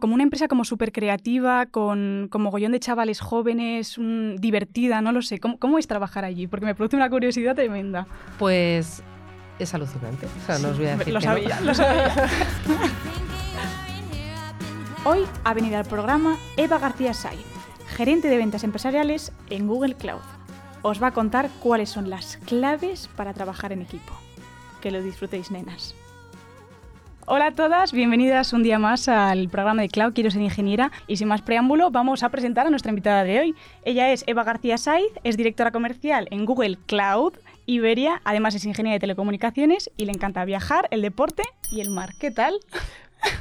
como una empresa como súper creativa, con, con, mogollón de chavales jóvenes, divertida, no lo sé. ¿Cómo, ¿Cómo, es trabajar allí? Porque me produce una curiosidad tremenda. Pues es alucinante. O sea, no os voy a decir Lo sabía, no. lo sabía. Hoy ha venido al programa Eva García Saiz, gerente de ventas empresariales en Google Cloud. Os va a contar cuáles son las claves para trabajar en equipo. Que lo disfrutéis, nenas. Hola a todas, bienvenidas un día más al programa de Cloud Quiero ser ingeniera y sin más preámbulo vamos a presentar a nuestra invitada de hoy. Ella es Eva García Saiz, es directora comercial en Google Cloud Iberia, además es ingeniera de telecomunicaciones y le encanta viajar, el deporte y el mar. ¿Qué tal?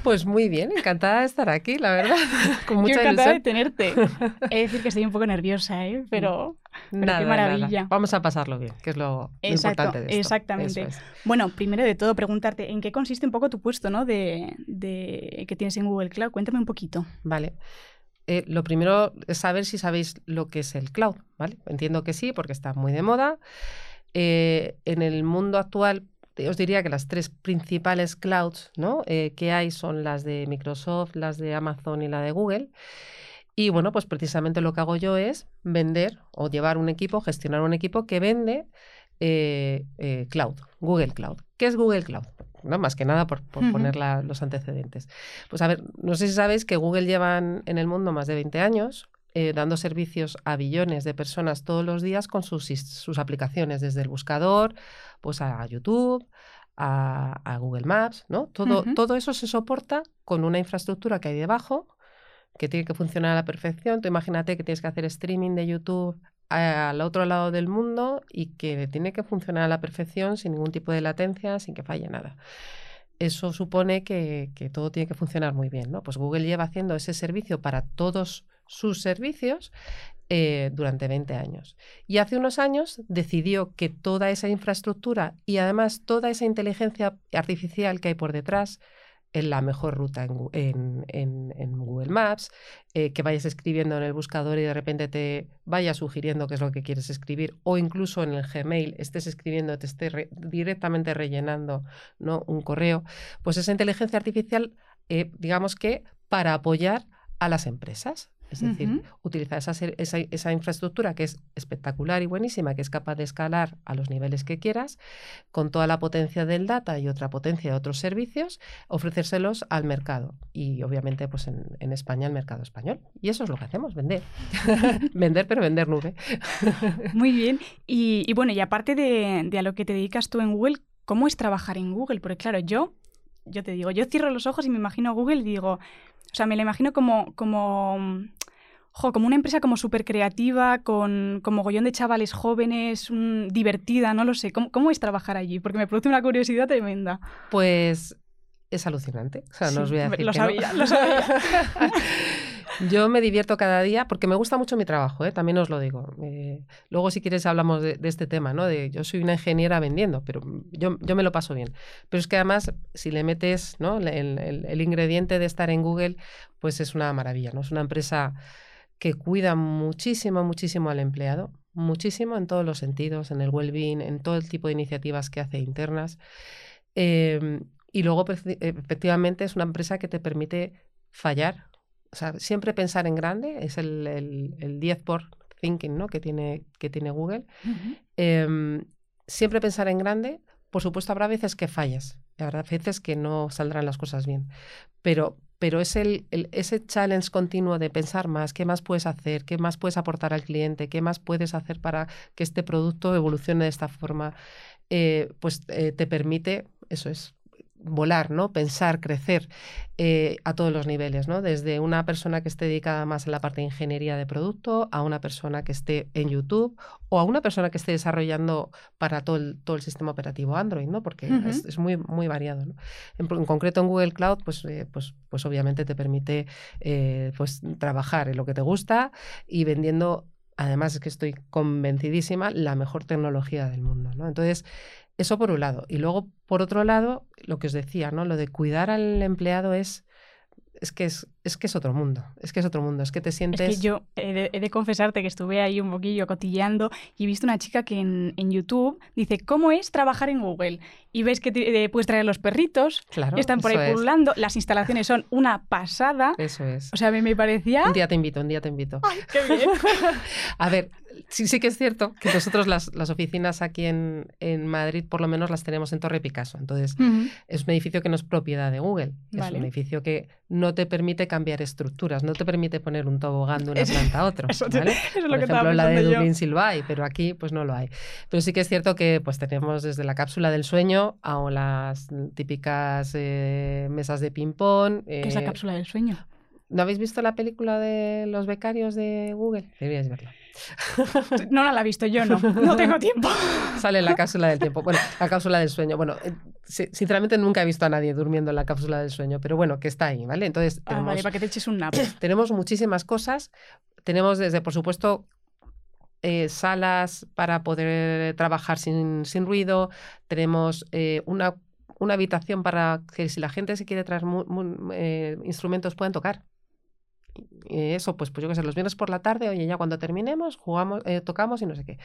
Pues muy bien, encantada de estar aquí, la verdad. Con mucha Yo encantada ilusión. de tenerte. He de decir que estoy un poco nerviosa, ¿eh? pero, pero Nada, qué nada. maravilla. Vamos a pasarlo bien, que es lo, Exacto, importante de esto. exactamente. Es. Bueno, primero de todo, preguntarte en qué consiste un poco tu puesto ¿no? de, de- que tienes en Google Cloud. Cuéntame un poquito. Vale. Eh, lo primero es saber si sabéis lo que es el cloud, ¿vale? Entiendo que sí, porque está muy de moda. Eh, en el mundo actual, os diría que las tres principales clouds ¿no? Eh, que hay son las de Microsoft, las de Amazon y la de Google. Y bueno, pues precisamente lo que hago yo es vender o llevar un equipo, gestionar un equipo que vende eh, eh, cloud, Google Cloud. ¿Qué es Google Cloud? ¿No? Más que nada por, poner la- los antecedentes. Pues a ver, no sé si sabéis que Google lleva en en el mundo más de 20 años eh, dando servicios a billones de personas todos los días con sus, sus aplicaciones, desde el buscador, pues a YouTube, a, a Google Maps, ¿no? Todo, todo eso se soporta con una infraestructura que hay debajo que tiene que funcionar a la perfección. Tú imagínate que tienes que hacer streaming de YouTube al otro lado del mundo y que tiene que funcionar a la perfección sin ningún tipo de latencia, sin que falle nada. Eso supone que, todo tiene que funcionar muy bien, ¿no? Pues Google lleva haciendo ese servicio para todos sus servicios eh, durante 20 años. Y hace unos años decidió que toda esa infraestructura y además toda esa inteligencia artificial que hay por detrás, en la mejor ruta en, en- en- Google Maps, eh, que vayas escribiendo en el buscador y de repente te vaya sugiriendo qué es lo que quieres escribir, o incluso en el Gmail estés escribiendo, te esté re- directamente rellenando ¿no? un correo, pues esa inteligencia artificial, eh, digamos que para apoyar a las empresas. Es decir, utilizar esa, esa, esa infraestructura que es espectacular y buenísima, que es capaz de escalar a los niveles que quieras, con toda la potencia del data y otra potencia de otros servicios, ofrecérselos al mercado. Y obviamente, pues en, en España, al mercado español. Y eso es lo que hacemos, vender. vender, pero vender nube. Muy bien. Y, y bueno, y aparte de, de a lo que te dedicas tú en Google, ¿cómo es trabajar en Google? Porque claro, yo, yo te digo, yo cierro los ojos y me imagino Google y digo, o sea, me lo imagino como, como, jo, como una empresa como súper creativa, con, con mogollón de chavales jóvenes, mm, divertida, no lo sé. ¿Cómo, ¿Cómo es trabajar allí? Porque me produce una curiosidad tremenda. Pues es alucinante. O sea, no os voy a decir lo que no. sabía, lo sabía. Yo me divierto cada día porque me gusta mucho mi trabajo, ¿eh? también os lo digo. Eh, luego, si quieres, hablamos de, de este tema, ¿no? De yo soy una ingeniera vendiendo, pero yo, yo me lo paso bien. Pero es que además, si le metes ¿no? el, el- el ingrediente de estar en Google, pues es una maravilla, ¿no? Es una empresa que cuida muchísimo, muchísimo al empleado, muchísimo en todos los sentidos, en el well-being, en todo el tipo de iniciativas que hace internas. Eh, y luego, efectivamente, es una empresa que te permite fallar. O sea, siempre pensar en grande es el, el, el 10 por thinking ¿no? que, tiene, que tiene Google. Eh, siempre pensar en grande. Por supuesto, habrá veces que fallas, habrá veces que no saldrán las cosas bien. Pero, pero es el, ese challenge continuo de pensar más, qué más puedes hacer, qué más puedes aportar al cliente, qué más puedes hacer para que este producto evolucione de esta forma, eh, pues eh, te permite, eso es, volar, ¿no? Pensar, crecer eh, a todos los niveles, ¿no? Desde una persona que esté dedicada más en la parte de ingeniería de producto, a una persona que esté en YouTube o a una persona que esté desarrollando para todo el, todo el sistema operativo Android, ¿no? Porque es, es muy, muy variado, ¿no? En, en concreto en Google Cloud, pues, eh, pues, pues obviamente te permite eh, pues, trabajar en lo que te gusta y vendiendo, además es que estoy convencidísima, la mejor tecnología del mundo, ¿no? Entonces, eso por un lado. Y luego, por otro lado, lo que os decía, ¿no? Lo de cuidar al empleado es, es que es, es que es otro mundo, es que es otro mundo, es que te sientes... Es que yo he de, confesarte que estuve ahí un poquillo cotilleando y he visto una chica que en, YouTube dice, ¿cómo es trabajar en Google? Y ves que te, puedes traer los perritos, claro, están por ahí pululando, las instalaciones son una pasada. Eso es. O sea, a mí me parecía... Un día te invito, un día te invito. ¡Ay, qué bien! a ver, sí, sí que es cierto que nosotros las, las oficinas aquí en, en, Madrid por lo menos las tenemos en Torre Picasso, entonces es un edificio que no es propiedad de Google, es un edificio que no te permite cambiar estructuras, no te permite poner un tobogán de una planta a otra. ¿vale? Por ejemplo, la de Dublín Silvay, pero aquí pues no lo hay. Pero sí que es cierto que pues tenemos desde la cápsula del sueño a las típicas eh, mesas de ping-pong. ¿Qué es la eh, cápsula del sueño? ¿No habéis visto la película de los becarios de Google? Deberíais verla. No la he visto yo, no. No tengo tiempo. Sale la cápsula del tiempo. Bueno, la cápsula del sueño. Bueno, eh, sinceramente nunca he visto a nadie durmiendo en la cápsula del sueño, pero bueno, que está ahí, ¿vale? Entonces, ah, vale, para que te eches un nap. Tenemos muchísimas cosas. Tenemos desde, por supuesto, eh, salas para poder trabajar sin, ruido. Tenemos eh, una, una, habitación para que si la gente se quiere traer instrumentos puedan tocar eso, pues, pues yo qué sé, los viernes por la tarde, oye, ya cuando terminemos, jugamos, eh, tocamos y no sé qué.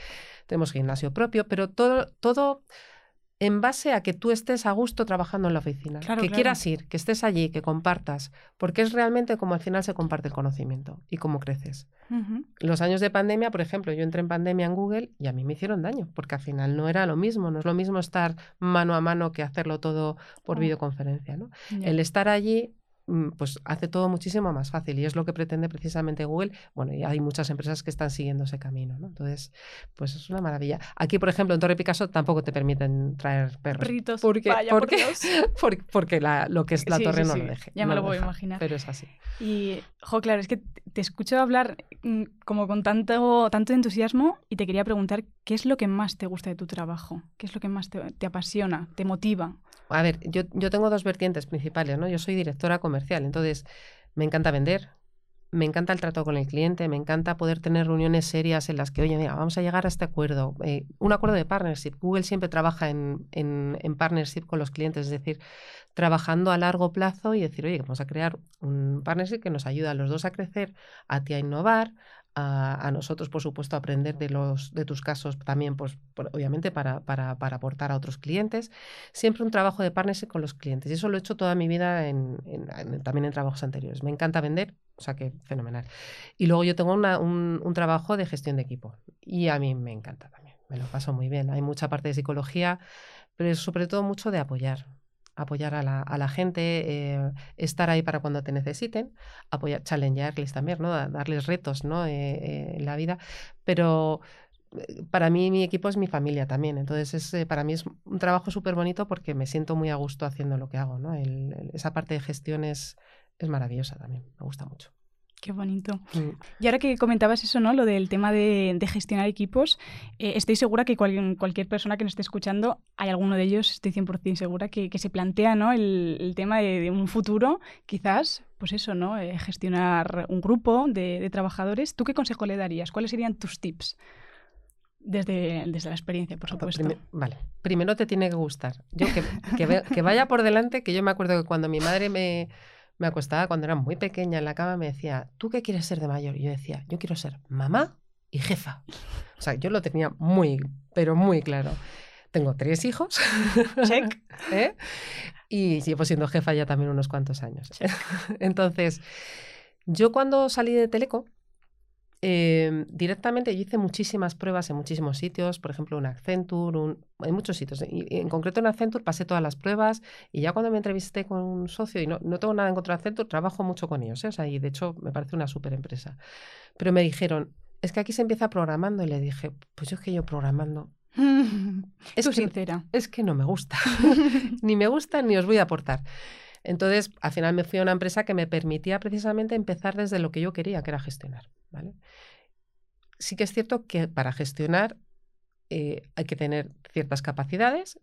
Tenemos gimnasio propio, pero todo, todo en base a que tú estés a gusto trabajando en la oficina, que quieras ir, que estés allí, que compartas, porque es realmente como al final se comparte el conocimiento y cómo creces. Los años de pandemia, por ejemplo, yo entré en pandemia en Google y a mí me hicieron daño, porque al final no era lo mismo, no es lo mismo estar mano a mano que hacerlo todo por videoconferencia. ¿no? El estar allí pues hace todo muchísimo más fácil y es lo que pretende precisamente Google. Bueno, y hay muchas empresas que están siguiendo ese camino, ¿no? Entonces, pues es una maravilla. Aquí, por ejemplo, en Torre Picasso tampoco te permiten traer perros. Perritos. Porque, Vaya, porque, porque, la, lo que es la torre no lo deje. Ya me lo voy a imaginar. Pero es así. Y, jo, claro, es que te escucho hablar mm, como con tanto, tanto entusiasmo y te quería preguntar qué es lo que más te gusta de tu trabajo, qué es lo que más te, te apasiona, te motiva. A ver, yo, yo tengo dos vertientes principales, ¿no? Yo soy directora comercial, entonces me encanta vender, me encanta el trato con el cliente, me encanta poder tener reuniones serias en las que, oye, mira, vamos a llegar a este acuerdo, eh, un acuerdo de partnership. Google siempre trabaja en, en, en, partnership con los clientes, es decir, trabajando a largo plazo y decir, oye, vamos a crear un partnership que nos ayuda a los dos a crecer, a ti a innovar, a, nosotros, por supuesto, aprender de, los, de tus casos también, pues, obviamente, para, para, para, aportar a otros clientes. Siempre un trabajo de partnership con los clientes. Y eso lo he hecho toda mi vida en, también en trabajos anteriores. Me encanta vender, o sea que fenomenal. Y luego yo tengo un, un trabajo de gestión de equipo. Y a mí me encanta también. Me lo paso muy bien. Hay mucha parte de psicología, pero sobre todo mucho de apoyar apoyar a la, a la gente, eh, estar ahí para cuando te necesiten, apoyar, challengearles también, ¿no? darles retos ¿no? Eh, eh, en la vida. Pero para mí mi equipo es mi familia también, entonces es, para mí es un trabajo súper bonito porque me siento muy a gusto haciendo lo que hago. ¿no? esa parte de gestión es, es maravillosa también, me gusta mucho. Qué bonito. Mm. Y ahora que comentabas eso, ¿no? Lo del tema de, gestionar equipos, eh, estoy segura que cualquier persona que nos esté escuchando, hay alguno de ellos, estoy 100% segura, que, se plantea, ¿no? El, tema de, un futuro, quizás, pues eso, ¿no? Eh, gestionar un grupo de, trabajadores. ¿Tú qué consejo le darías? ¿Cuáles serían tus tips? Desde, desde la experiencia, por supuesto. vale, primero te tiene que gustar. Yo que, que vaya por delante, que yo me acuerdo que cuando mi madre me me acostaba cuando era muy pequeña en la cama, me decía, ¿tú qué quieres ser de mayor? Y yo decía, yo quiero ser mamá y jefa. O sea, yo lo tenía muy, pero muy claro. Tengo tres hijos. Check. ¿Eh? Y llevo siendo jefa ya también unos cuantos años. Entonces, yo cuando salí de Teleco, Em, directamente yo hice muchísimas pruebas en muchísimos sitios, por ejemplo en Accenture, un, en muchos sitios. Y, en concreto en Accenture pasé todas las pruebas y ya cuando me entrevisté con un socio, y no, no tengo nada en contra de Accenture, trabajo mucho con ellos, ¿eh? o sea, y de hecho me parece una súper empresa. Pero me dijeron, es que aquí se empieza programando y le dije, pues yo es que yo programando... es sincera. Es que no me gusta. ni me gusta ni os voy a aportar. Entonces, al final me fui a una empresa que me permitía precisamente empezar desde lo que yo quería, que era gestionar. ¿vale? Sí que es cierto que para gestionar eh, hay que tener ciertas capacidades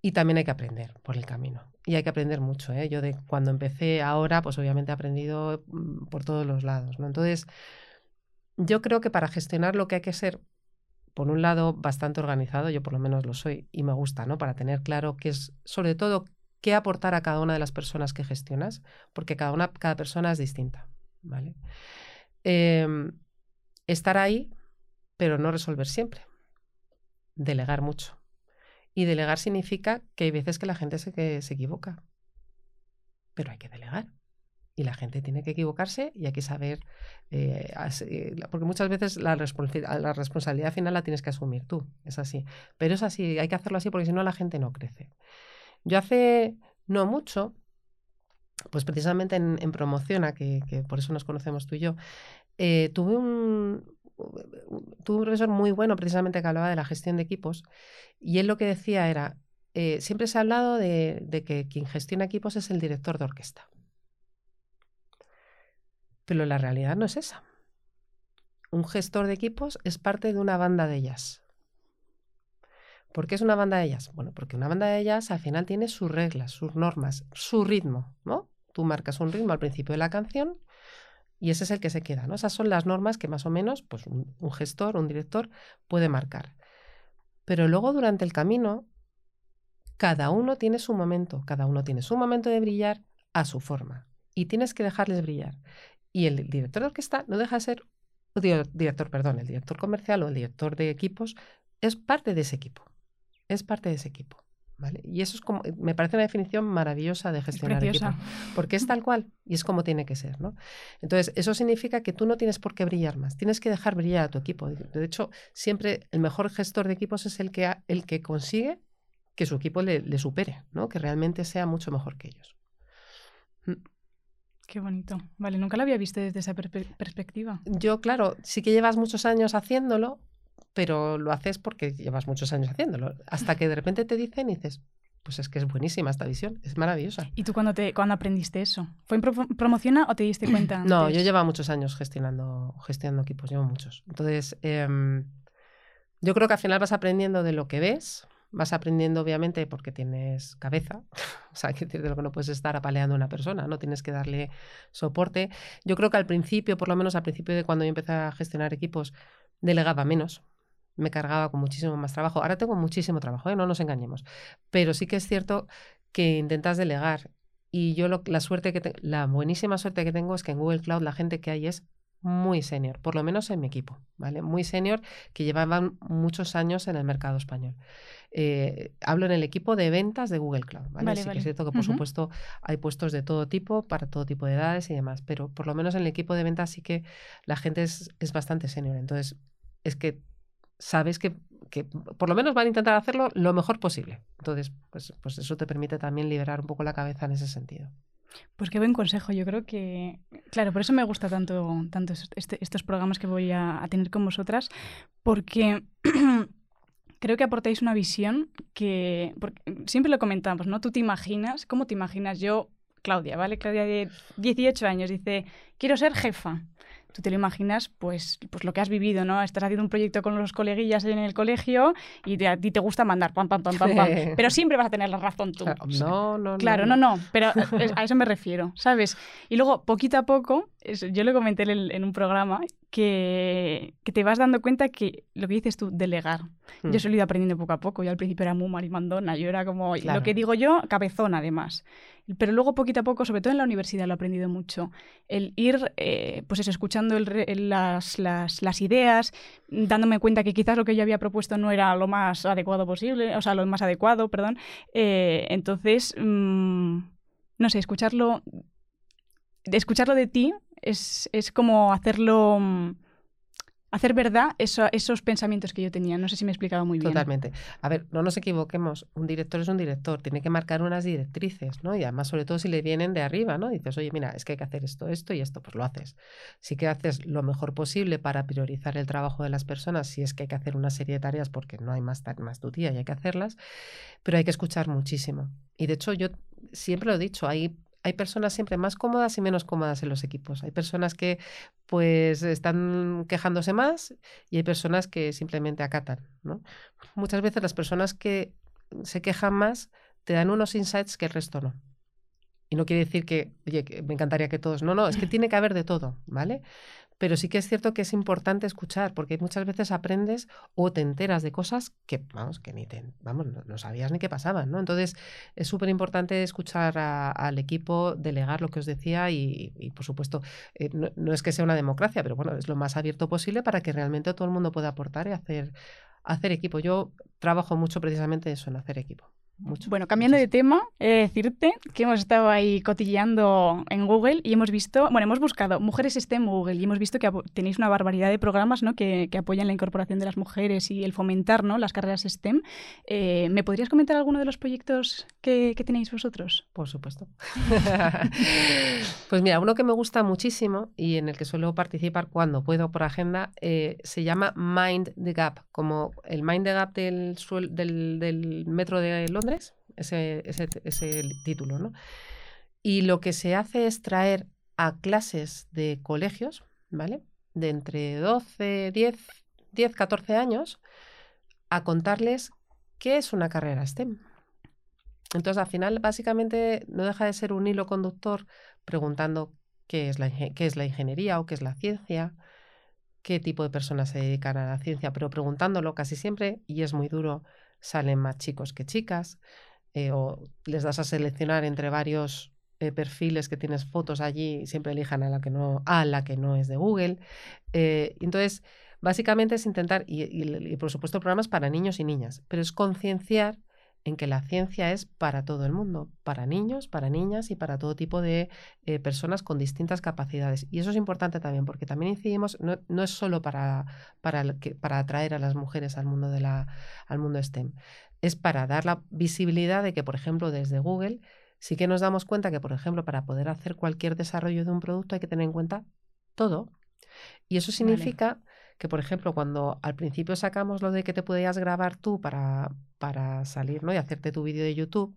y también hay que aprender por el camino. Y hay que aprender mucho. ¿eh? Yo de cuando empecé ahora, pues obviamente he aprendido mm, por todos los lados. ¿no? Entonces, yo creo que para gestionar lo que hay que ser, por un lado, bastante organizado, yo por lo menos lo soy y me gusta, ¿no? Para tener claro qué es, sobre todo, qué aportar a cada una de las personas que gestionas, porque cada, una, cada persona es distinta. ¿vale? Em, estar ahí, pero no resolver siempre. Delegar mucho. Y delegar significa que hay veces que la gente se, se equivoca, pero hay que delegar. Y la gente tiene que equivocarse y hay que saber, eh, eh, porque muchas veces la, la, responsabilidad final la tienes que asumir tú, es así. Pero es así, hay que hacerlo así porque si no la gente no crece. Yo hace no mucho, pues precisamente en, en Promociona, que, por eso nos conocemos tú y yo, eh, tuve un, un profesor muy bueno precisamente que hablaba de la gestión de equipos y él lo que decía era, siempre se ha hablado de, de que quien gestiona equipos es el director de orquesta. Pero la realidad no es esa. Un gestor de equipos es parte de una banda de ellas. ¿Por qué es una banda de ellas? Bueno, porque una banda de ellas al final tiene sus reglas, sus normas, su ritmo, ¿no? Tú marcas un ritmo al principio de la canción y ese es el que se queda, ¿no? Esas son las normas que más o menos pues, un, gestor, un director puede marcar. Pero luego durante el camino, cada uno tiene su momento, cada uno tiene su momento de brillar a su forma y tienes que dejarles brillar. Y el director de orquesta no deja de ser, director, perdón, el director comercial o el director de equipos es parte de ese equipo. Es parte de ese equipo. ¿Vale? Y eso es como, me parece una definición maravillosa de gestionar equipo, porque es tal cual y es como tiene que ser, ¿no? Entonces, eso significa que tú no tienes por qué brillar más, tienes que dejar brillar a tu equipo. De hecho, siempre el mejor gestor de equipos es el que, el que consigue que su equipo le, le supere, ¿no? Que realmente sea mucho mejor que ellos. Mm. Qué bonito. Vale, nunca lo había visto desde esa perspectiva. Yo, claro, sí que llevas muchos años haciéndolo, pero lo haces porque llevas muchos años haciéndolo. Hasta que de repente te dicen y dices, pues es que es buenísima esta visión, es maravillosa. ¿Y tú cuándo, te, cuando aprendiste eso? ¿Fue en Promociona o te diste cuenta? No, yo llevo muchos años gestionando, gestionando equipos, llevo muchos. Entonces, em, yo creo que al final vas aprendiendo de lo que ves, vas aprendiendo obviamente porque tienes cabeza, o sea, que de lo que no puedes estar apaleando a una persona, no tienes que darle soporte. Yo creo que al principio, por lo menos al principio de cuando yo empecé a gestionar equipos, delegaba menos, me cargaba con muchísimo más trabajo. Ahora tengo muchísimo trabajo, ¿eh? no nos engañemos, pero sí que es cierto que intentas delegar y yo la suerte que la buenísima suerte que tengo es que en Google Cloud la gente que hay es muy senior, por lo menos en mi equipo, ¿vale? Muy senior que llevaban muchos años en el mercado español. Eh, hablo en el equipo de ventas de Google Cloud, ¿vale? sí que es cierto que, por supuesto, hay puestos de todo tipo, para todo tipo de edades y demás, pero por lo menos en el equipo de ventas sí que la gente es, es bastante senior. Entonces, es que sabes que, que, por lo menos van a intentar hacerlo lo mejor posible. Entonces, pues, pues eso te permite también liberar un poco la cabeza en ese sentido. Pues qué buen consejo. Yo creo que, claro, por eso me gusta tanto, este, estos programas que voy a, tener con vosotras, porque creo que aportáis una visión que, siempre lo comentamos, ¿no? Tú te imaginas, ¿cómo te imaginas? Yo, Claudia, ¿vale? Claudia de 18 años dice, quiero ser jefa tú te lo imaginas, pues, pues lo que has vivido, ¿no? Estás haciendo un proyecto con los coleguillas en el colegio y a ti te gusta mandar pam, pam, pam, pam, pam. Pero siempre vas a tener la razón tú. no, no, Claro, no, no, pero a eso me refiero, ¿sabes? Y luego, poquito a poco, yo lo comenté en, un programa, que, que, te vas dando cuenta que lo que dices tú, delegar. Yo Yo mm. he ido aprendiendo poco a poco. Yo al principio era muy marimandona, yo era como, lo que digo yo, cabezón además. Pero luego, poquito a poco, sobre todo en la universidad, lo he aprendido mucho. El ir, eh, pues eso, escuchando las, las, las, ideas, dándome cuenta que quizás lo que yo había propuesto no era lo más adecuado posible, o sea, lo más adecuado, perdón. Eh, entonces, mm, no sé, escucharlo, escucharlo de ti es, es como hacerlo mm, hacer verdad esos pensamientos que yo tenía. No sé si me he explicado muy bien. Totalmente. A ver, no nos equivoquemos. Un director es un director, tiene que marcar unas directrices, ¿no? Y además, sobre todo si le vienen de arriba, ¿no? Dices, oye, mira, es que hay que hacer esto, esto y esto, pues lo haces. Sí que haces lo mejor posible para priorizar el trabajo de las personas, si es que hay que hacer una serie de tareas porque no hay más, más tu y hay que hacerlas, pero hay que escuchar muchísimo. Y de hecho, yo siempre lo he dicho, hay hay personas siempre más cómodas y menos cómodas en los equipos. Hay personas que pues están quejándose más y hay personas que simplemente acatan. ¿no? Muchas veces las personas que se quejan más te dan unos insights que el resto no. Y no quiere decir que, oye, que me encantaría que todos. No, no, es que tiene que haber de todo, ¿vale? Pero sí que es cierto que es importante escuchar, porque muchas veces aprendes o te enteras de cosas que, vamos, que ni te, vamos, no, sabías ni qué pasaban, ¿no? Entonces, es súper importante escuchar al equipo, delegar lo que os decía y, por supuesto, eh, no, es que sea una democracia, pero bueno, es lo más abierto posible para que realmente todo el mundo pueda aportar y hacer, hacer equipo. Yo trabajo mucho precisamente eso, en hacer equipo bueno, cambiando de tema, he de decirte que hemos estado ahí cotilleando en Google y hemos visto, bueno, hemos buscado mujeres STEM Google y hemos visto que tenéis una barbaridad de programas ¿no? que, apoyan la incorporación de las mujeres y el fomentar ¿no? las carreras STEM. Eh, ¿Me podrías comentar alguno de los proyectos que, tenéis vosotros? Por supuesto. pues mira, uno que me gusta muchísimo y en el que suelo participar cuando puedo por agenda eh, se llama Mind the Gap, como el Mind the Gap del, del, del metro de Londres ese, ese, título, ¿no? Y lo que se hace es traer a clases de colegios, ¿vale? De entre 12, 10, 10, 14 años, a contarles qué es una carrera STEM. Entonces, al final, básicamente, no deja de ser un hilo conductor preguntando qué es la, qué es la ingeniería o qué es la ciencia, qué tipo de personas se dedican a la ciencia, pero preguntándolo casi siempre, y es muy duro, salen más chicos que chicas, eh, o les das a seleccionar entre varios eh, perfiles que tienes fotos allí y siempre elijan a la que no, a la que no es de Google. Eh, entonces, básicamente es intentar, y, y, por supuesto programas para niños y niñas, pero es concienciar en que la ciencia es para todo el mundo, para niños, para niñas y para todo tipo de eh, personas con distintas capacidades. Y eso es importante también, porque también incidimos, no, es solo para, para, para atraer a las mujeres al mundo, de la, al mundo STEM, es para dar la visibilidad de que, por ejemplo, desde Google, sí que nos damos cuenta que, por ejemplo, para poder hacer cualquier desarrollo de un producto hay que tener en cuenta todo. Y eso significa que, por ejemplo, cuando al principio sacamos lo de que te podías grabar tú para, para salir ¿no? y hacerte tu vídeo de YouTube,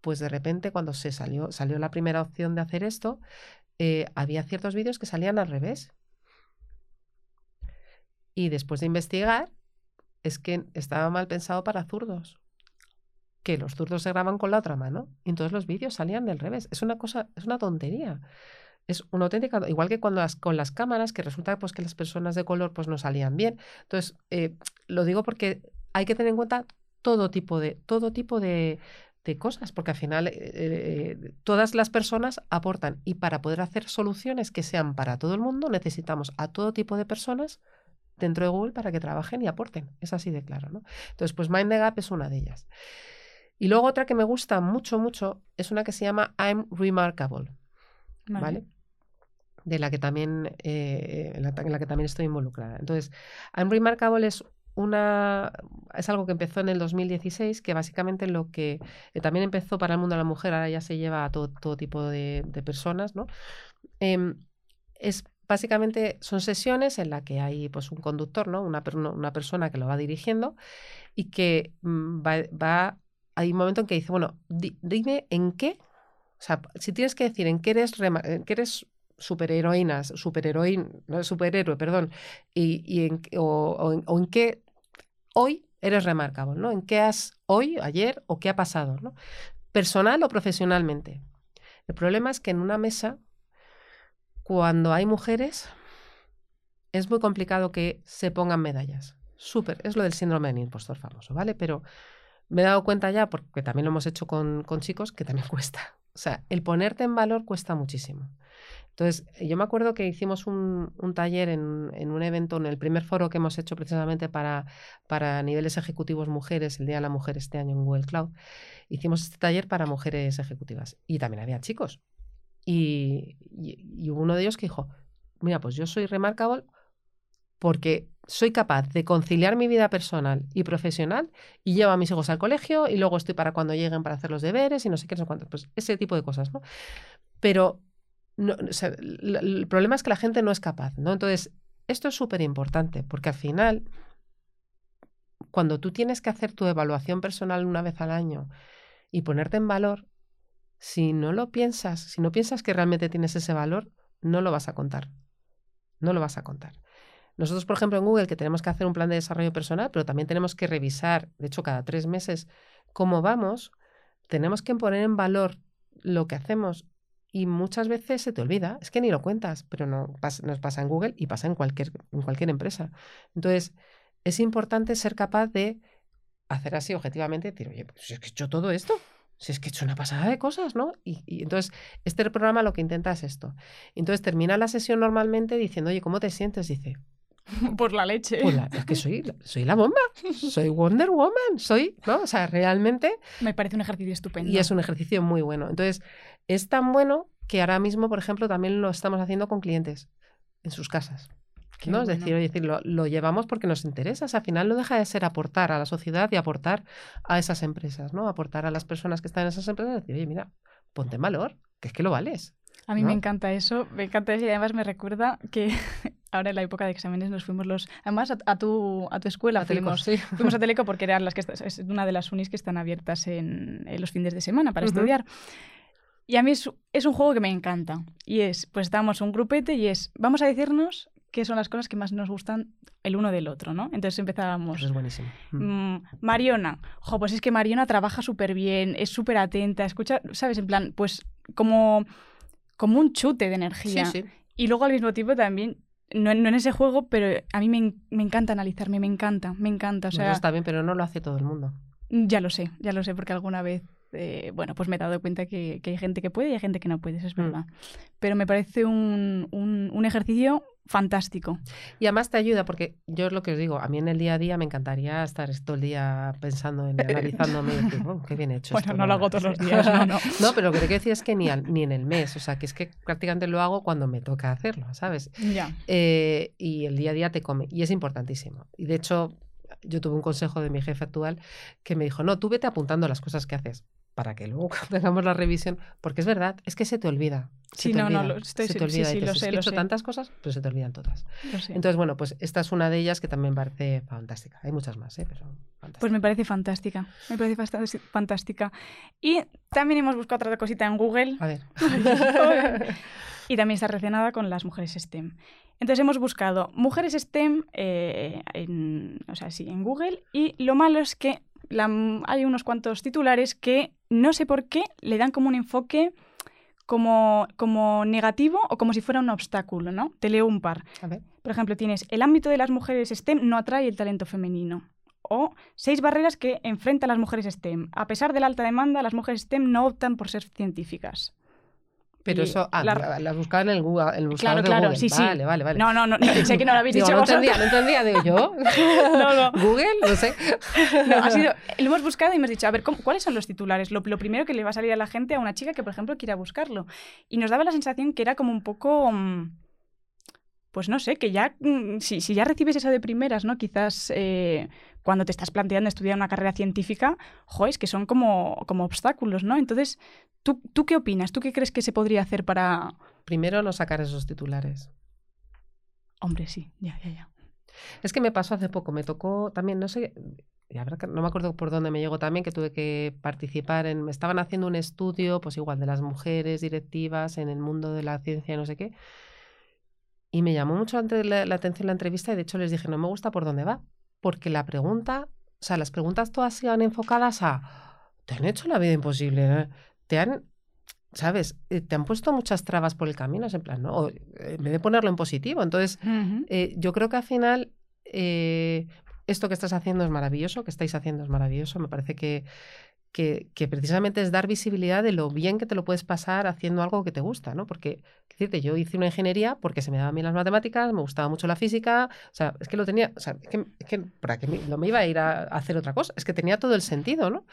pues de repente cuando se salió, salió la primera opción de hacer esto, eh, había ciertos vídeos que salían al revés. Y después de investigar, es que estaba mal pensado para zurdos. Que los zurdos se graban con la otra mano. Y entonces los vídeos salían del revés. Es una cosa, es una tontería es una auténtica, igual que cuando las, con las cámaras, que resulta pues, que las personas de color pues, no salían bien. Entonces, eh, lo digo porque hay que tener en cuenta todo tipo de, todo tipo de, cosas, porque al final eh, eh, todas las personas aportan y para poder hacer soluciones que sean para todo el mundo necesitamos a todo tipo de personas dentro de Google para que trabajen y aporten. Es así de claro, ¿no? Entonces, pues Mind the Gap es una de ellas. Y luego otra que me gusta mucho, mucho, es una que se llama I'm Remarkable. ¿vale? De la que también, eh, en, la, que también estoy involucrada. Entonces, I'm Remarkable es una es algo que empezó en el 2016, que básicamente lo que eh, también empezó para el mundo de la mujer, ahora ya se lleva a todo, todo tipo de, personas, ¿no? Em, es básicamente son sesiones en las que hay pues un conductor, ¿no? Una, una persona que lo va dirigiendo y que mm, va, va, hay un momento en que dice, bueno, dime en qué, o sea, si tienes que decir en qué eres, en qué eres superheroínas, superheroín, no superhéroe, perdón, y, en, o, en, qué hoy eres remarcable, ¿no? En qué has hoy, ayer o qué ha pasado, ¿no? Personal o profesionalmente. El problema es que en una mesa, cuando hay mujeres, es muy complicado que se pongan medallas. Súper, es lo del síndrome del impostor famoso, ¿vale? Pero me he dado cuenta ya, porque también lo hemos hecho con, con chicos, que también cuesta. O sea, el ponerte en valor cuesta muchísimo. Entonces, yo me acuerdo que hicimos un, taller en, un evento, en el primer foro que hemos hecho precisamente para, para niveles ejecutivos mujeres, el Día de la Mujer este año en Google Cloud. Hicimos este taller para mujeres ejecutivas y también había chicos. Y, y, uno de ellos que dijo, mira, pues yo soy remarkable porque soy capaz de conciliar mi vida personal y profesional y llevo a mis hijos al colegio y luego estoy para cuando lleguen para hacer los deberes y no sé qué, no sé cuánto. Pues ese tipo de cosas, ¿no? Pero el problema es que la gente no es capaz, ¿no? Entonces, esto es súper importante porque al final, cuando tú tienes que hacer tu evaluación personal una vez al año y ponerte en valor, si no lo piensas, si no piensas que realmente tienes ese valor, no lo vas a contar. No lo vas a contar. Nosotros, por ejemplo, en Google, que tenemos que hacer un plan de desarrollo personal, pero también tenemos que revisar, de hecho, cada tres meses, cómo vamos, tenemos que poner en valor lo que hacemos y muchas veces se te olvida, es que ni lo cuentas, pero no nos pasa en Google y pasa en cualquier, en cualquier empresa. Entonces, es importante ser capaz de hacer así objetivamente, decir, oye, pues es que he hecho todo esto, si es que he hecho una pasada de cosas, ¿no? Y, entonces, este programa lo que intenta es esto. Entonces, termina la sesión normalmente diciendo, oye, ¿cómo te sientes? Dice, por la leche. Es que soy, soy la bomba, soy Wonder Woman, soy, ¿no? O sea, realmente... Me parece un ejercicio estupendo. Y es un ejercicio muy bueno. Entonces, es tan bueno que ahora mismo, por ejemplo, también lo estamos haciendo con clientes en sus casas. ¿no? Es decir, decir lo, llevamos porque nos interesa. al final no deja de ser aportar a la sociedad y aportar a esas empresas, ¿no? Aportar a las personas que están en esas empresas y decir, oye, mira, ponte en valor, que es que lo vales. A mí me encanta eso, me encanta eso y además me recuerda que ahora en la época de exámenes nos fuimos los... Además a, tu, a tu escuela fuimos, sí. fuimos a Teleco porque eran las que es una de las unis que están abiertas en, los fines de semana para estudiar. Y a mí es, es, un juego que me encanta. Y es, pues estamos un grupete y es, vamos a decirnos qué son las cosas que más nos gustan el uno del otro, ¿no? Entonces empezábamos. Eso es buenísimo. Mm. Mm, Mariona, jo, pues es que Mariona trabaja súper bien, es súper atenta, escucha, ¿sabes? En plan, pues como como un chute de energía. Sí, sí. Y luego al mismo tiempo también, no, en ese juego, pero a mí me, me, encanta analizarme, me encanta, me encanta. O sea, está bien, pero no lo hace todo el mundo. Ya lo sé, ya lo sé, porque alguna vez eh, bueno, pues me he dado cuenta que, hay gente que puede y hay gente que no puede, eso es mm. verdad. Pero me parece un, un, ejercicio fantástico. Y además te ayuda, porque yo es lo que os digo, a mí en el día a día me encantaría estar todo el día pensando en analizándome y decir, oh, qué bien hecho. Bueno, no lo hago todos los días, no, no. no, pero lo que te quiero decir es que ni, ni en el mes, o sea, que es que prácticamente lo hago cuando me toca hacerlo, ¿sabes? Ya. Eh, y el día a día te come, y es importantísimo. Y de hecho, yo tuve un consejo de mi jefe actual que me dijo, no, tú vete apuntando las cosas que haces para que luego cuando tengamos la revisión, porque es verdad, es que se te olvida. sí, no, no, estoy, se te olvida. Sí, sí, lo sé, he hecho tantas cosas, pero se te olvidan todas. Entonces, bueno, pues esta es una de ellas que también parece fantástica. Hay muchas más, ¿eh? pero fantástica. Pues me parece fantástica, me parece fantástica. Y también hemos buscado otra cosita en Google. A ver. y también está relacionada con las mujeres STEM. Entonces hemos buscado mujeres STEM eh, en, o sea, sí, en Google y lo malo es que hay unos cuantos titulares que no sé por qué le dan como un enfoque como, como negativo o como si fuera un obstáculo, ¿no? Te leo un par. Por ejemplo, tienes el ámbito de las mujeres STEM no atrae el talento femenino. O seis barreras que enfrentan las mujeres STEM. A pesar de la alta demanda, las mujeres STEM no optan por ser científicas. Pero eso, ah, la... las buscaba en el Google, en el buscador claro, claro, Google. Sí, sí. Vale, vale, vale. No, no, no, sé que no lo habéis dicho no entendía, no entendía, digo yo. no, no. Google, no sé. No, ha sido, lo hemos buscado y hemos dicho, a ver, ¿cuáles son los titulares? Lo, lo, primero que le va a salir a la gente a una chica que, por ejemplo, quiera buscarlo. Y nos daba la sensación que era como un poco... Mm, pues no sé, que ya, mm, si, si ya recibes eso de primeras, ¿no? Quizás eh, cuando te estás planteando estudiar una carrera científica, joder, que son como, como obstáculos, ¿no? Entonces, ¿tú, ¿tú qué opinas? ¿Tú qué crees que se podría hacer para...? Primero, no sacar esos titulares. Hombre, sí, ya, ya, ya. Es que me pasó hace poco, me tocó también, no sé, no me acuerdo por dónde me llegó también, que tuve que participar en, me estaban haciendo un estudio, pues igual, de las mujeres directivas en el mundo de la ciencia no sé qué. Y me llamó mucho la, la atención la entrevista y de hecho les dije, no me gusta por dónde va porque la pregunta, o sea, las preguntas todas iban enfocadas a, te han hecho la vida imposible, ¿eh? te han, ¿sabes? Eh, te han puesto muchas trabas por el camino, en plan, ¿no? Eh, en vez de ponerlo en positivo. Entonces, yo creo que al final esto que estás haciendo es maravilloso, que estáis haciendo es maravilloso. Me parece que, que, precisamente es dar visibilidad de lo bien que te lo puedes pasar haciendo algo que te gusta, ¿no? Porque, decirte, yo hice una ingeniería porque se me daban bien las matemáticas, me gustaba mucho la física, o sea, es que lo tenía, o sea, es que, es que para que no me iba a ir a, hacer otra cosa, es que tenía todo el sentido, ¿no?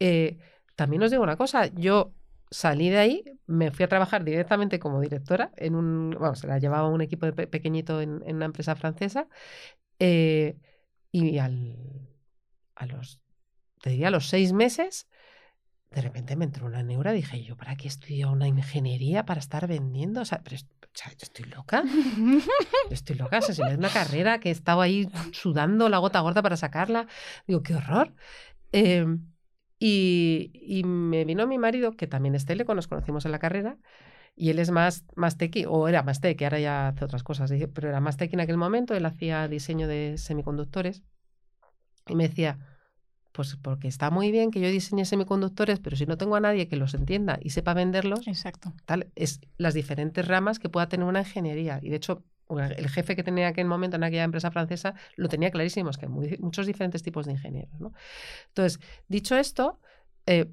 Eh, también os digo una cosa, yo salí de ahí, me fui a trabajar directamente como directora en un, vamos, la llevaba un equipo de pequeñito en, una empresa francesa eh, y al, a los te diría, a los seis meses, de repente me entró una neura, dije yo, ¿para qué estudio una ingeniería para estar vendiendo? O sea, pero, yo estoy loca. Yo estoy loca. O sea, si es una carrera que he estado ahí sudando la gota gorda para sacarla. Digo, qué horror. Em, y, y, me vino mi marido, que también es teleco, nos conocimos en la carrera, y él es más, más tequi, o era más tequi, ahora ya hace otras cosas, pero era más tequi en aquel momento, él hacía diseño de semiconductores, y me decía, Pues porque está muy bien que yo diseñe semiconductores, pero si no tengo a nadie que los entienda y sepa venderlos, Exacto. tal, es las diferentes ramas que pueda tener una ingeniería. Y de hecho, el jefe que tenía en aquel momento en aquella empresa francesa lo tenía clarísimo, es que hay muchos diferentes tipos de ingenieros. ¿no? Entonces, dicho esto, eh,